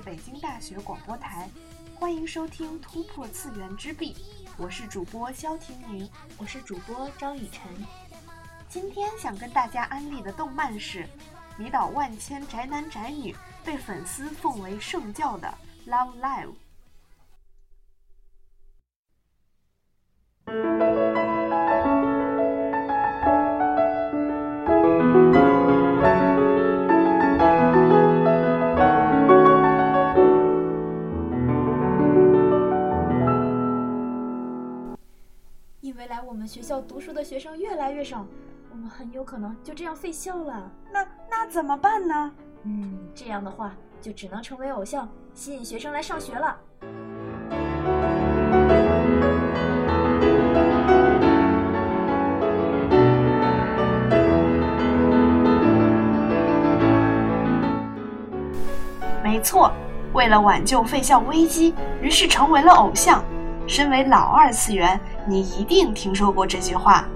北京大学广播台，欢迎收听《突破次元之壁》，我是主播肖婷宁，我是主播张雨晨。今天想跟大家安利的动漫是迷倒万千宅男宅女、被粉丝奉为圣教的《Love Live》。生越来越少，我们很有可能就这样废校了。那那怎么办呢？嗯，这样的话就只能成为偶像，吸引学生来上学了。没错，为了挽救废校危机，于是成为了偶像。身为老二次元，你一定听说过这句话。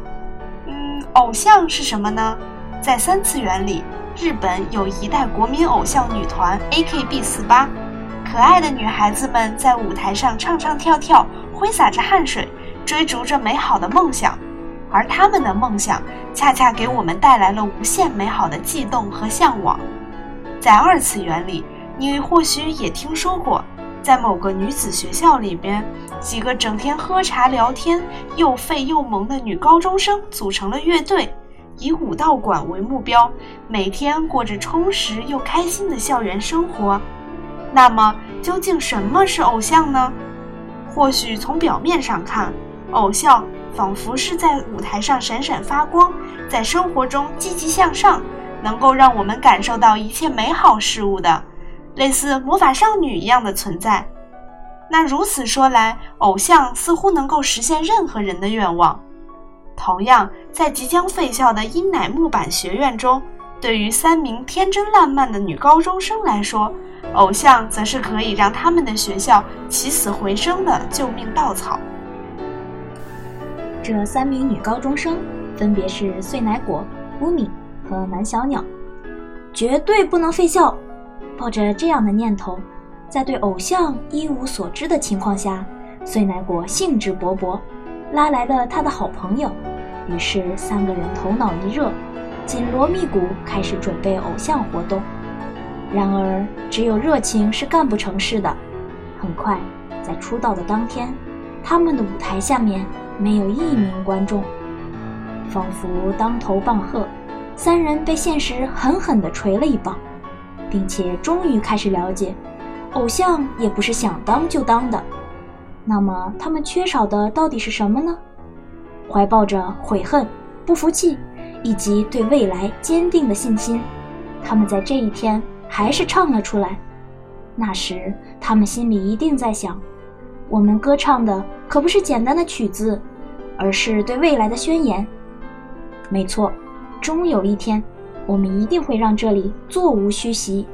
偶像是什么呢？在三次元里，日本有一代国民偶像女团 AKB48，可爱的女孩子们在舞台上唱唱跳跳，挥洒着汗水，追逐着美好的梦想。而他们的梦想，恰恰给我们带来了无限美好的悸动和向往。在二次元里，你或许也听说过。在某个女子学校里边，几个整天喝茶聊天、又废又萌的女高中生组成了乐队，以武道馆为目标，每天过着充实又开心的校园生活。那么，究竟什么是偶像呢？或许从表面上看，偶像仿佛是在舞台上闪闪发光，在生活中积极向上，能够让我们感受到一切美好事物的。类似魔法少女一样的存在，那如此说来，偶像似乎能够实现任何人的愿望。同样，在即将废校的阴乃木坂学院中，对于三名天真烂漫的女高中生来说，偶像则是可以让他们的学校起死回生的救命稻草。这三名女高中生分别是穗乃果、乌米和南小鸟，绝对不能废校。抱着这样的念头，在对偶像一无所知的情况下，穗乃果兴致勃勃，拉来了他的好朋友。于是三个人头脑一热，紧锣密鼓开始准备偶像活动。然而，只有热情是干不成事的。很快，在出道的当天，他们的舞台下面没有一名观众，仿佛当头棒喝，三人被现实狠狠地捶了一棒。并且终于开始了解，偶像也不是想当就当的。那么他们缺少的到底是什么呢？怀抱着悔恨、不服气以及对未来坚定的信心，他们在这一天还是唱了出来。那时他们心里一定在想：我们歌唱的可不是简单的曲子，而是对未来的宣言。没错，终有一天。我们一定会让这里座无虚席。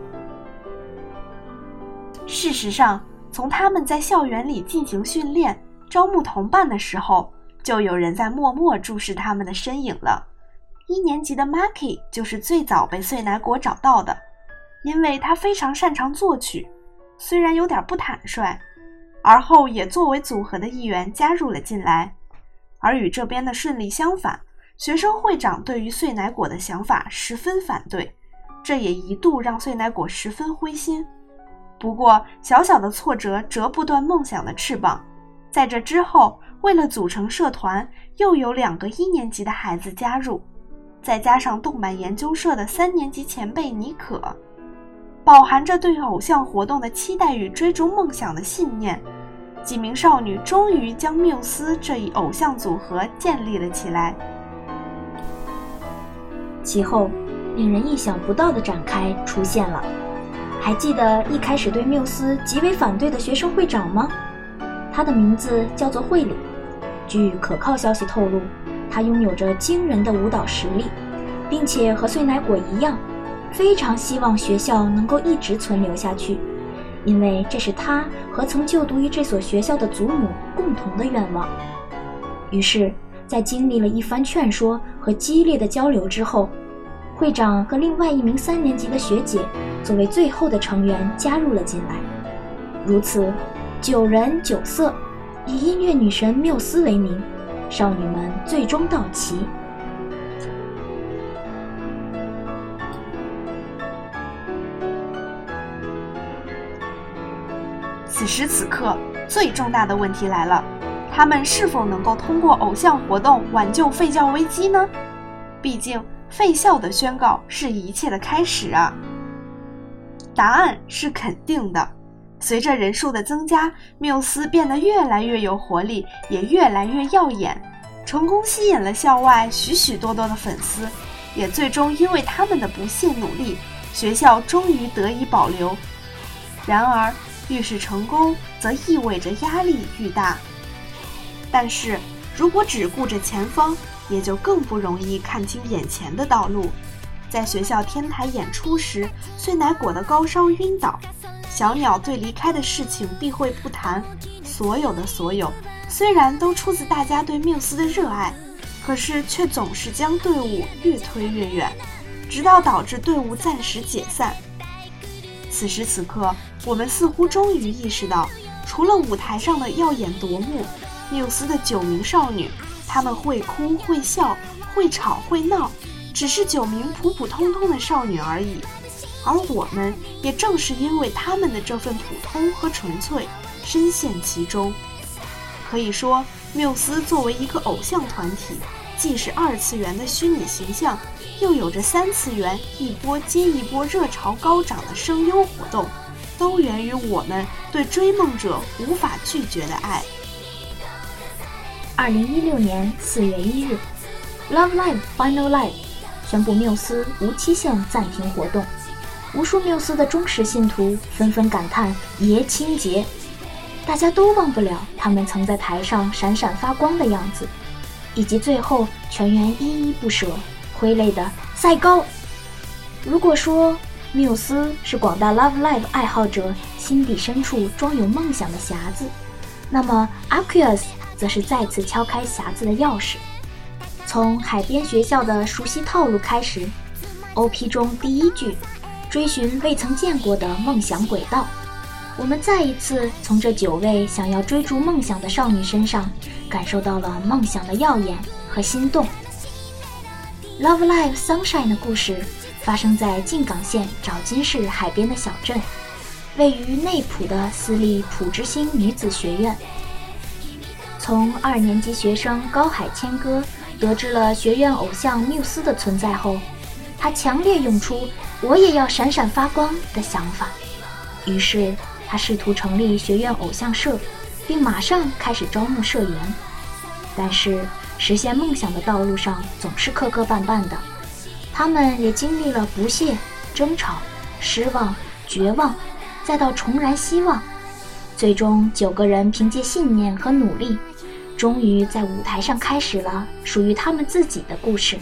事实上，从他们在校园里进行训练、招募同伴的时候，就有人在默默注视他们的身影了。一年级的 Maki 就是最早被穗乃果找到的，因为他非常擅长作曲，虽然有点不坦率，而后也作为组合的一员加入了进来。而与这边的顺利相反。学生会长对于碎奶果的想法十分反对，这也一度让碎奶果十分灰心。不过，小小的挫折折不断梦想的翅膀。在这之后，为了组成社团，又有两个一年级的孩子加入，再加上动漫研究社的三年级前辈妮可，饱含着对偶像活动的期待与追逐梦想的信念，几名少女终于将缪斯这一偶像组合建立了起来。其后，令人意想不到的展开出现了。还记得一开始对缪斯极为反对的学生会长吗？他的名字叫做惠里。据可靠消息透露，他拥有着惊人的舞蹈实力，并且和穗乃果一样，非常希望学校能够一直存留下去，因为这是他和曾就读于这所学校的祖母共同的愿望。于是。在经历了一番劝说和激烈的交流之后，会长和另外一名三年级的学姐作为最后的成员加入了进来。如此，九人九色，以音乐女神缪斯为名，少女们最终到齐。此时此刻，最重大的问题来了：他们是否能够通过偶像活动挽救废教危机呢？毕竟，废校的宣告是一切的开始啊！答案是肯定的。随着人数的增加，缪斯变得越来越有活力，也越来越耀眼，成功吸引了校外许许多多的粉丝，也最终因为他们的不懈努力，学校终于得以保留。然而，越是成功，则意味着压力愈大。但是如果只顾着前方，也就更不容易看清眼前的道路。在学校天台演出时，碎奶果的高烧晕倒，小鸟对离开的事情避讳不谈。所有的所有，虽然都出自大家对缪斯的热爱，可是却总是将队伍越推越远，直到导致队伍暂时解散。此时此刻，我们似乎终于意识到，除了舞台上的耀眼夺目，缪斯的九名少女，她们会哭会笑，会吵会闹，只是九名普普通通的少女而已。而我们也正是因为她们的这份普通和纯粹，深陷其中。可以说，缪斯作为一个偶像团体，既是二次元的虚拟形象。又有着三次元一波接一波热潮高涨的声优活动，都源于我们对追梦者无法拒绝的爱。二零一六年四月一日，Love Live Final Live 宣布缪斯无期限暂停活动，无数缪斯的忠实信徒纷纷感叹爷青结，大家都忘不了他们曾在台上闪闪发光的样子，以及最后全员依依不舍。挥泪的赛高。如果说缪斯是广大 Love Live 爱好者心底深处装有梦想的匣子，那么 Aquarius 则是再次敲开匣子的钥匙。从海边学校的熟悉套路开始，OP 中第一句“追寻未曾见过的梦想轨道”，我们再一次从这九位想要追逐梦想的少女身上，感受到了梦想的耀眼和心动。Love Live Sunshine 的故事发生在静冈县沼津市海边的小镇，位于内浦的私立浦之星女子学院。从二年级学生高海千歌得知了学院偶像缪斯的存在后，他强烈涌出“我也要闪闪发光”的想法。于是，他试图成立学院偶像社，并马上开始招募社员。但是，实现梦想的道路上总是磕磕绊绊的，他们也经历了不懈、争吵、失望、绝望，再到重燃希望，最终九个人凭借信念和努力，终于在舞台上开始了属于他们自己的故事。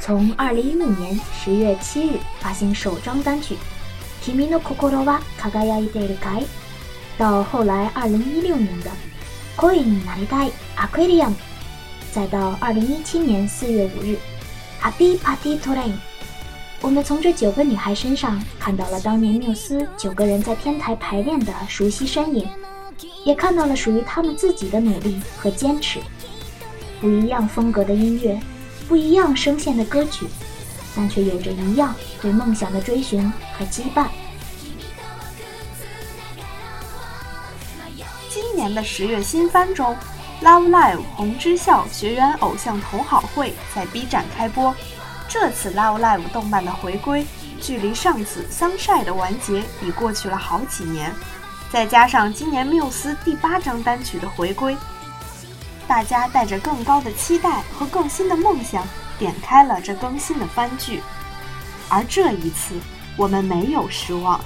从2015年10月7日发行首张单曲《Kimi no Kokoro wa Kagayaiite Kai》，到后来2016年的《Koi ni Naridai Aquarium》。再到二零一七年四月五日，Happy Party Train，我们从这九个女孩身上看到了当年缪斯九个人在天台排练的熟悉身影，也看到了属于他们自己的努力和坚持。不一样风格的音乐，不一样声线的歌曲，但却有着一样对梦想的追寻和羁绊。今年的十月新番中。Love Live 红之校学员偶像同好会在 B 站开播。这次 Love Live 动漫的回归，距离上次 Sunshine 的完结已过去了好几年。再加上今年缪斯第八张单曲的回归，大家带着更高的期待和更新的梦想，点开了这更新的番剧。而这一次，我们没有失望。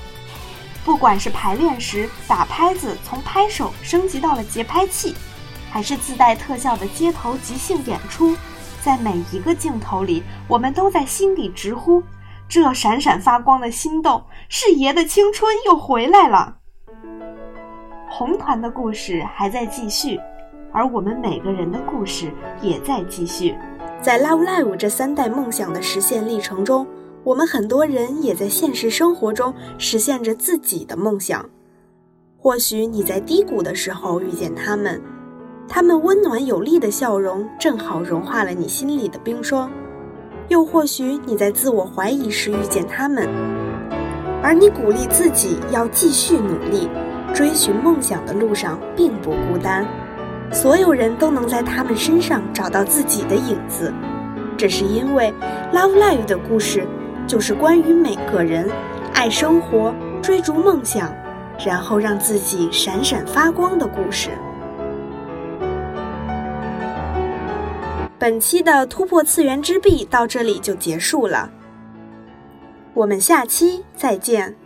不管是排练时打拍子从拍手升级到了节拍器。还是自带特效的街头即兴演出，在每一个镜头里，我们都在心底直呼：这闪闪发光的心动，是爷的青春又回来了。红团的故事还在继续，而我们每个人的故事也在继续。在 Love Live 这三代梦想的实现历程中，我们很多人也在现实生活中实现着自己的梦想。或许你在低谷的时候遇见他们，他们温暖有力的笑容正好融化了你心里的冰霜；又或许你在自我怀疑时遇见他们，而你鼓励自己要继续努力，追寻梦想的路上并不孤单。所有人都能在他们身上找到自己的影子，这是因为《Love Live》的故事就是关于每个人爱生活、追逐梦想，然后让自己闪闪发光的故事。本期的突破次元之壁到这里就结束了，我们下期再见。